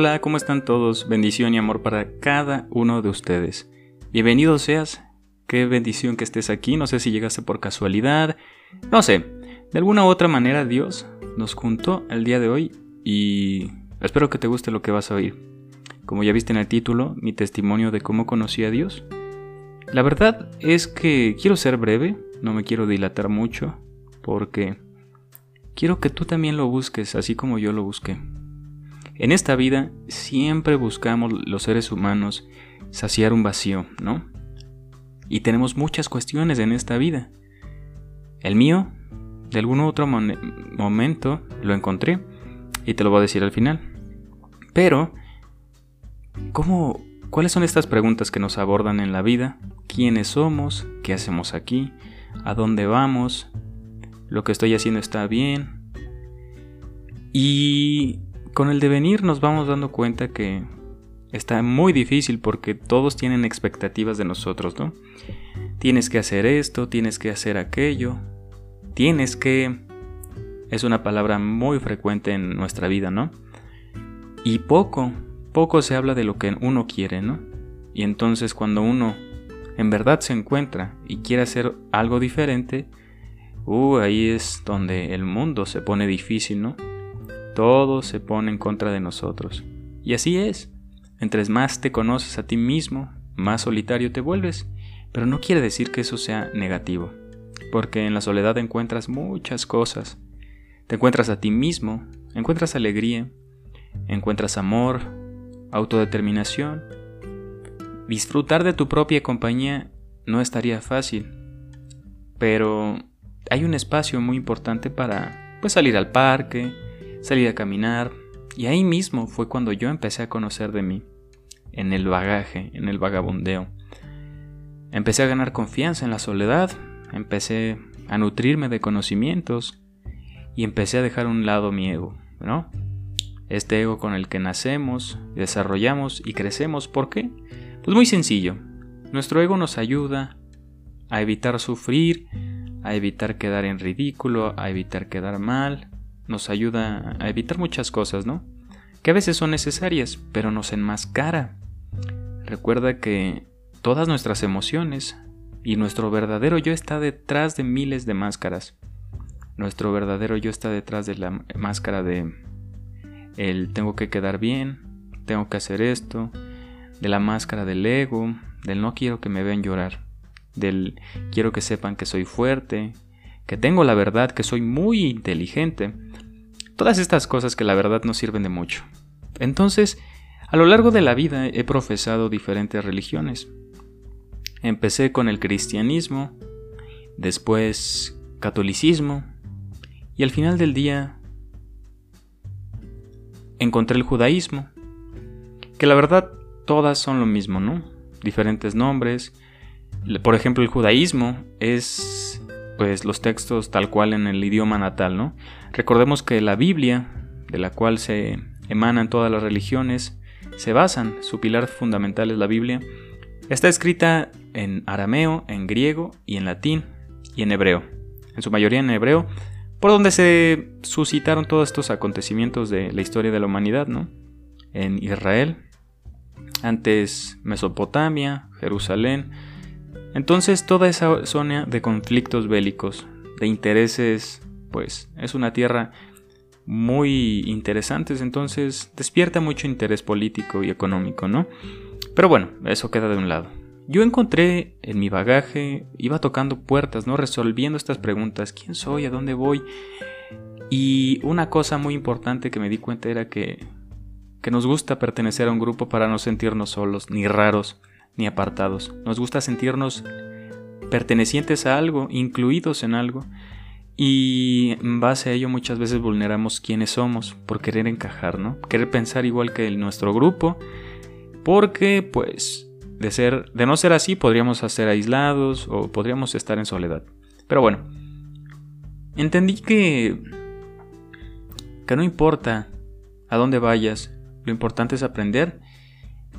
Hola, ¿cómo están todos? Bendición y amor para cada uno de ustedes. Bienvenido seas. Qué bendición que estés aquí. No sé si llegaste por casualidad. No sé. De alguna u otra manera Dios nos juntó el día de hoy y espero que te guste lo que vas a oír. Como ya viste en el título, mi testimonio de cómo conocí a Dios. La verdad es que quiero ser breve, no me quiero dilatar mucho, porque quiero que tú también lo busques así como yo lo busqué. En esta vida siempre buscamos los seres humanos saciar un vacío, ¿no? Y tenemos muchas cuestiones en esta vida. El mío, de algún otro momento, lo encontré y te lo voy a decir al final. Pero, ¿cómo, ¿cuáles son estas preguntas que nos abordan en la vida? ¿Quiénes somos? ¿Qué hacemos aquí? ¿A dónde vamos? ¿Lo que estoy haciendo está bien? Y con el devenir nos vamos dando cuenta que está muy difícil porque todos tienen expectativas de nosotros, ¿no? Tienes que hacer esto, tienes que hacer aquello, tienes que... Es una palabra muy frecuente en nuestra vida, ¿no? Y poco, poco se habla de lo que uno quiere, ¿no? Y entonces cuando uno en verdad se encuentra y quiere hacer algo diferente, uh, ahí es donde el mundo se pone difícil, ¿no? Todo se pone en contra de nosotros. Y así es. Entre más te conoces a ti mismo, más solitario te vuelves. Pero no quiere decir que eso sea negativo, porque en la soledad encuentras muchas cosas. Te encuentras a ti mismo, encuentras alegría, encuentras amor, autodeterminación. Disfrutar de tu propia compañía no estaría fácil, pero hay un espacio muy importante para pues salir al parque, Salí a caminar y ahí mismo fue cuando yo empecé a conocer de mí, en el bagaje, en el vagabundeo. Empecé a ganar confianza en la soledad, empecé a nutrirme de conocimientos y empecé a dejar a un lado mi ego, ¿no? Este ego con el que nacemos, desarrollamos y crecemos. ¿Por qué? Pues muy sencillo. Nuestro ego nos ayuda a evitar sufrir, a evitar quedar en ridículo, a evitar quedar mal, nos ayuda a evitar muchas cosas, ¿no? Que a veces son necesarias, pero nos enmascara. Recuerda que todas nuestras emociones y nuestro verdadero yo está detrás de miles de máscaras. Nuestro verdadero yo está detrás de la máscara de el tengo que quedar bien, tengo que hacer esto, de la máscara del ego, del no quiero que me vean llorar, del quiero que sepan que soy fuerte, que tengo la verdad, que soy muy inteligente. Todas estas cosas que la verdad no sirven de mucho. Entonces, a lo largo de la vida he profesado diferentes religiones. Empecé con el cristianismo, después catolicismo, y al final del día encontré el judaísmo, que la verdad todas son lo mismo, ¿no? Diferentes nombres. Por ejemplo, el judaísmo es pues los textos tal cual en el idioma natal, ¿no? Recordemos que la Biblia, de la cual se emanan todas las religiones, se basan, su pilar fundamental es la Biblia, está escrita en arameo, en griego y en latín y en hebreo, en su mayoría en hebreo, por donde se suscitaron todos estos acontecimientos de la historia de la humanidad, ¿no? En Israel, antes Mesopotamia, Jerusalén, entonces toda esa zona de conflictos bélicos, de intereses, pues es una tierra muy interesante, entonces despierta mucho interés político y económico, ¿no? Pero bueno, eso queda de un lado. Yo encontré en mi bagaje, iba tocando puertas, ¿no? Resolviendo estas preguntas, ¿quién soy? ¿A dónde voy? Y una cosa muy importante que me di cuenta era que, que nos gusta pertenecer a un grupo para no sentirnos solos ni raros ni apartados. Nos gusta sentirnos pertenecientes a algo, incluidos en algo, y en base a ello muchas veces vulneramos quiénes somos por querer encajar, ¿no? Querer pensar igual que nuestro grupo, porque pues de ser de no ser así podríamos ser aislados o podríamos estar en soledad. Pero bueno, entendí que que no importa a dónde vayas, lo importante es aprender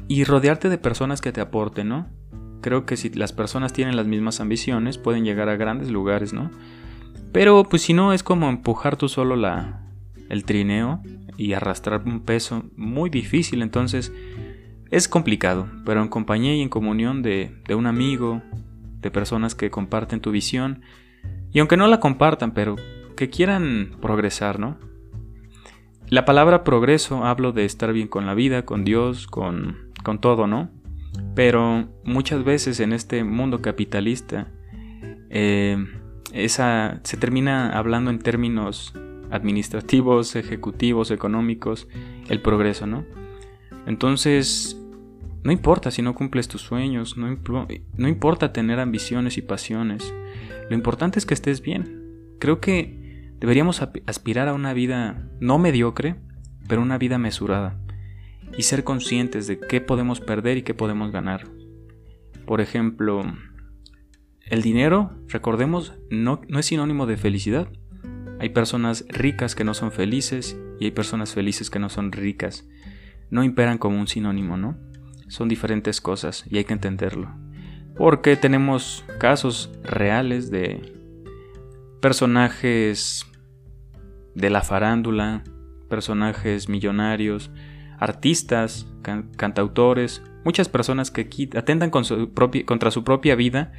y rodearte de personas que te aporten, ¿no? Creo que si las personas tienen las mismas ambiciones, pueden llegar a grandes lugares, ¿no? Pero pues si no, es como empujar tú solo la, el trineo y arrastrar un peso muy difícil. Entonces es complicado, pero en compañía y en comunión de, de un amigo, de personas que comparten tu visión, y aunque no la compartan, pero que quieran progresar, ¿no? La palabra progreso hablo de estar bien con la vida, con Dios, con, con todo, ¿no? Pero muchas veces en este mundo capitalista eh, esa, se termina hablando en términos administrativos, ejecutivos, económicos, el progreso, ¿no? Entonces, no importa si no cumples tus sueños, no, no importa tener ambiciones y pasiones, lo importante es que estés bien. Creo que deberíamos aspirar a una vida no mediocre, pero una vida mesurada, y ser conscientes de qué podemos perder y qué podemos ganar. Por ejemplo, el dinero, recordemos, no, no es sinónimo de felicidad. Hay personas ricas que no son felices y hay personas felices que no son ricas. No imperan como un sinónimo, ¿no? Son diferentes cosas y hay que entenderlo. Porque tenemos casos reales de personajes de la farándula, personajes millonarios, artistas, cantautores, muchas personas que atentan contra su propia vida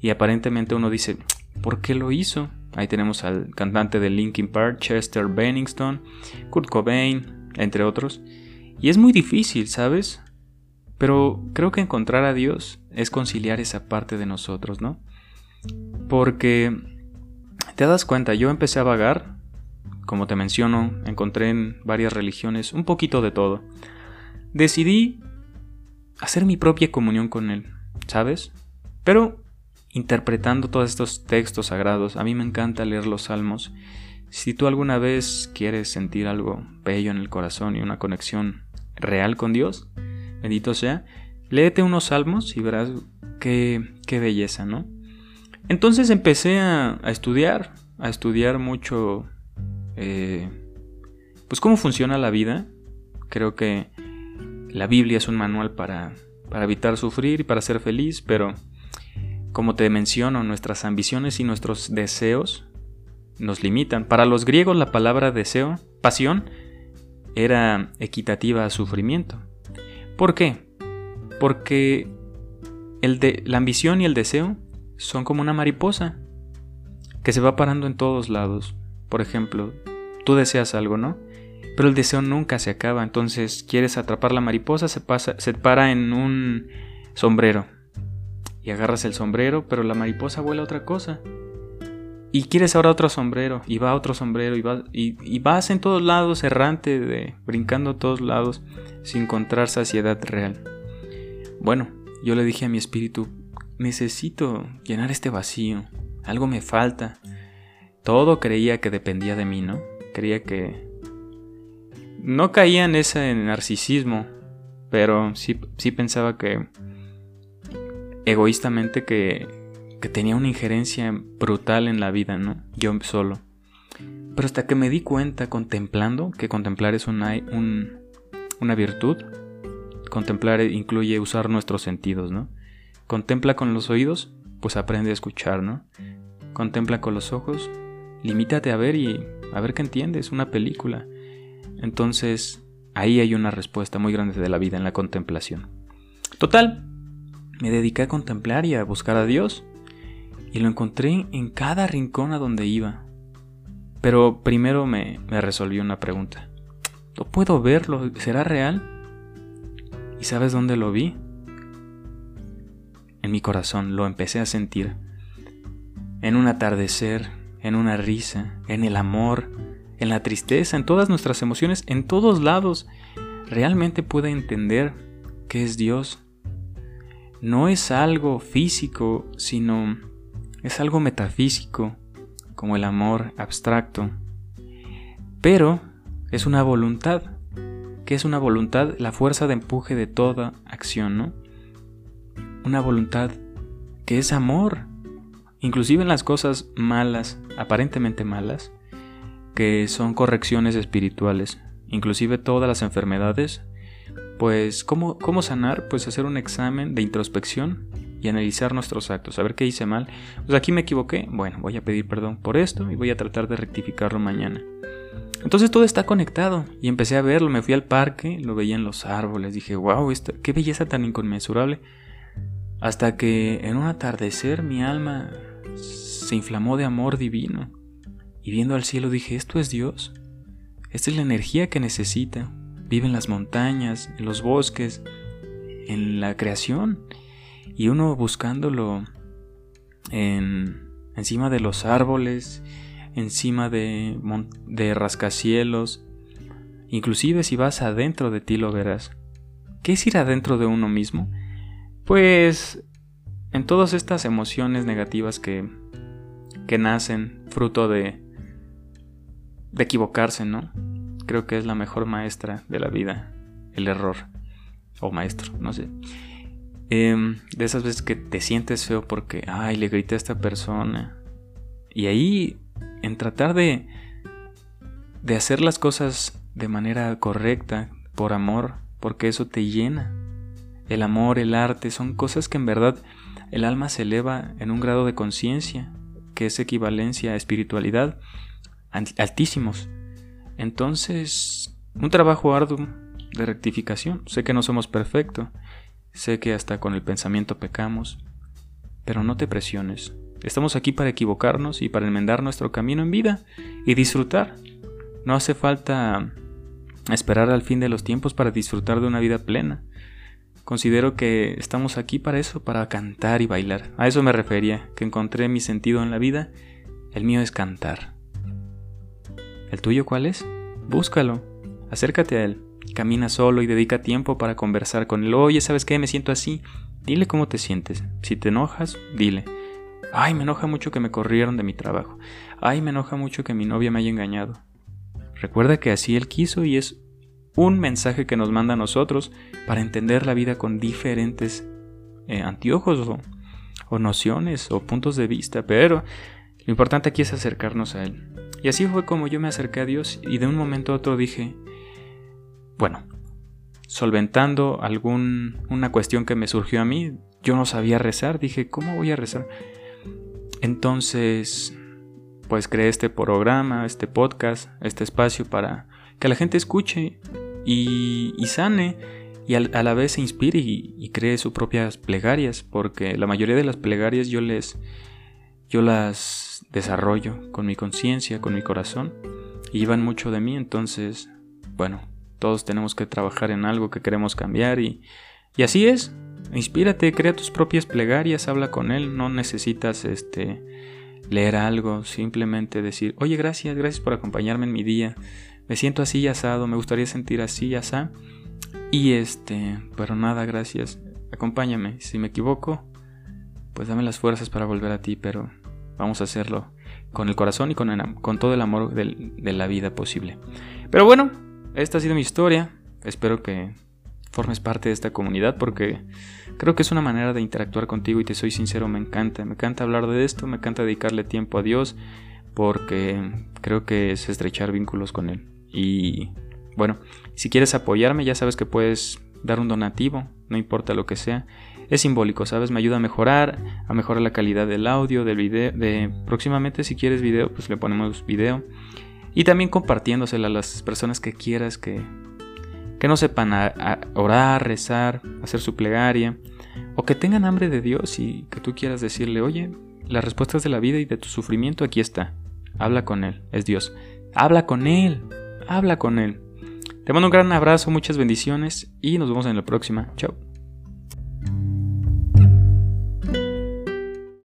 y aparentemente uno dice, ¿por qué lo hizo? Ahí tenemos al cantante de Linkin Park, Chester Bennington, Kurt Cobain, entre otros. Y es muy difícil, ¿sabes? Pero creo que encontrar a Dios es conciliar esa parte de nosotros, ¿no? Porque te das cuenta, yo empecé a vagar, como te menciono, encontré en varias religiones un poquito de todo. Decidí hacer mi propia comunión con Él, ¿sabes? Pero interpretando todos estos textos sagrados. A mí me encanta leer los salmos. Si tú alguna vez quieres sentir algo bello en el corazón y una conexión real con Dios, bendito sea, léete unos salmos y verás qué, qué belleza, ¿no? Entonces empecé a, estudiar, a estudiar mucho, eh, pues cómo funciona la vida. Creo que la Biblia es un manual para, para evitar sufrir y para ser feliz, pero como te menciono, nuestras ambiciones y nuestros deseos nos limitan. Para los griegos la palabra deseo, pasión, era equitativa a sufrimiento. ¿Por qué? Porque el de, la ambición y el deseo son como una mariposa que se va parando en todos lados. Por ejemplo, tú deseas algo, ¿no? Pero el deseo nunca se acaba, entonces quieres atrapar la mariposa, se, pasa, se para en un sombrero y agarras el sombrero, pero la mariposa vuela otra cosa. Y quieres ahora otro sombrero, y va otro sombrero, y, va, y, vas en todos lados, errante, brincando a todos lados, sin encontrar saciedad real. Bueno, yo le dije a mi espíritu, necesito llenar este vacío, algo me falta. Todo creía que dependía de mí, ¿no? Creía que... No caía en ese narcisismo, pero sí, sí pensaba que egoístamente que, que tenía una injerencia brutal en la vida, ¿no? Yo solo. Pero hasta que me di cuenta contemplando, que contemplar es una, una virtud, contemplar incluye usar nuestros sentidos, ¿no? Contempla con los oídos, pues aprende a escuchar, ¿no? Contempla con los ojos, limítate a ver y a ver qué entiendes, una película. Entonces, ahí hay una respuesta muy grande de la vida en la contemplación. Total, me dediqué a contemplar y a buscar a Dios, y lo encontré en cada rincón a donde iba. Pero primero me, me resolví una pregunta. No puedo verlo, ¿será real? ¿Y sabes dónde lo vi? En mi corazón lo empecé a sentir. En un atardecer, en una risa, en el amor, en la tristeza, en todas nuestras emociones, en todos lados. Realmente pude entender que es Dios no es algo físico, sino es algo metafísico, como el amor abstracto. Pero es una voluntad. ¿Qué es una voluntad? La fuerza de empuje de toda acción, ¿no? Una voluntad que es amor. Inclusive en las cosas malas, aparentemente malas, que son correcciones espirituales. Inclusive todas las enfermedades pues, ¿cómo, ¿cómo sanar? Pues hacer un examen de introspección y analizar nuestros actos, a ver qué hice mal. Pues aquí me equivoqué, bueno, voy a pedir perdón por esto y voy a tratar de rectificarlo mañana. Entonces todo está conectado y empecé a verlo, me fui al parque, lo veía en los árboles, dije, wow, qué belleza tan inconmensurable. Hasta que en un atardecer mi alma se inflamó de amor divino y viendo al cielo dije, esto es Dios, esta es la energía que necesita, vive en las montañas, en los bosques, en la creación y uno buscándolo en, encima de los árboles encima de, de rascacielos. Inclusive si vas adentro de ti lo verás. ¿Qué es ir adentro de uno mismo? Pues en todas estas emociones negativas que, que nacen fruto de, de equivocarse, ¿no? Creo que es la mejor maestra de la vida, el error. O maestro, no sé. Em, de esas veces que te sientes feo porque, ay, le grité a esta persona. Y ahí en tratar de, de hacer las cosas de manera correcta, por amor, porque eso te llena. El amor, el arte, son cosas que en verdad el alma se eleva en un grado de conciencia, que es equivalencia a espiritualidad, altísimos. Entonces, un trabajo arduo de rectificación. Sé que no somos perfectos, sé que hasta con el pensamiento pecamos, pero no te presiones. Estamos aquí para equivocarnos y para enmendar nuestro camino en vida y disfrutar. No hace falta esperar al fin de los tiempos para disfrutar de una vida plena. Considero que estamos aquí para eso, para cantar y bailar. A eso me refería, que encontré mi sentido en la vida. El mío es cantar. ¿El tuyo cuál es? Búscalo. Acércate a él. Camina solo y dedica tiempo para conversar con él. Oye, ¿sabes qué? Me siento así. Dile cómo te sientes. Si te enojas, dile. Ay, me enoja mucho que me corrieron de mi trabajo. Ay, me enoja mucho que mi novia me haya engañado. Recuerda que así él quiso y es un mensaje que nos manda a nosotros para entender la vida con diferentes eh, anteojos o, nociones o puntos de vista, pero lo importante aquí es acercarnos a Él. Y así fue como yo me acerqué a Dios y de un momento a otro dije, bueno, solventando alguna cuestión que me surgió a mí, yo no sabía rezar, dije, ¿cómo voy a rezar? Entonces, pues creé este programa, este podcast, este espacio para que la gente escuche y, sane y a, la vez se inspire y, cree sus propias plegarias, porque la mayoría de las plegarias yo les yo las desarrollo con mi conciencia, con mi corazón y llevan mucho de mí, entonces, bueno, todos tenemos que trabajar en algo que queremos cambiar y, y así es, Inspírate, crea tus propias plegarias, habla con él, no necesitas este leer algo, simplemente decir, "Oye, gracias, gracias por acompañarme en mi día. Me siento así asado, me gustaría sentir así asá." Y este, pero nada, gracias. Acompáñame, si me equivoco, pues dame las fuerzas para volver a ti, pero vamos a hacerlo con el corazón y con, con todo el amor de la vida posible. Pero bueno, esta ha sido mi historia. Espero que formes parte de esta comunidad porque creo que es una manera de interactuar contigo y te soy sincero, me encanta, me encanta hablar de esto, me encanta dedicarle tiempo a Dios porque creo que es estrechar vínculos con Él. Y bueno, si quieres apoyarme ya sabes que puedes dar un donativo, no importa lo que sea. Es simbólico, ¿sabes? Me ayuda a mejorar, a mejorar la calidad del audio, del video, de próximamente si quieres video, pues le ponemos video. Y también compartiéndosela a las personas que quieras que, que no sepan orar, rezar, hacer su plegaria, o que tengan hambre de Dios y que tú quieras decirle, oye, las respuestas de la vida y de tu sufrimiento aquí está. Habla con Él, es Dios. Habla con Él, habla con Él. Te mando un gran abrazo, muchas bendiciones y nos vemos en la próxima. Chao.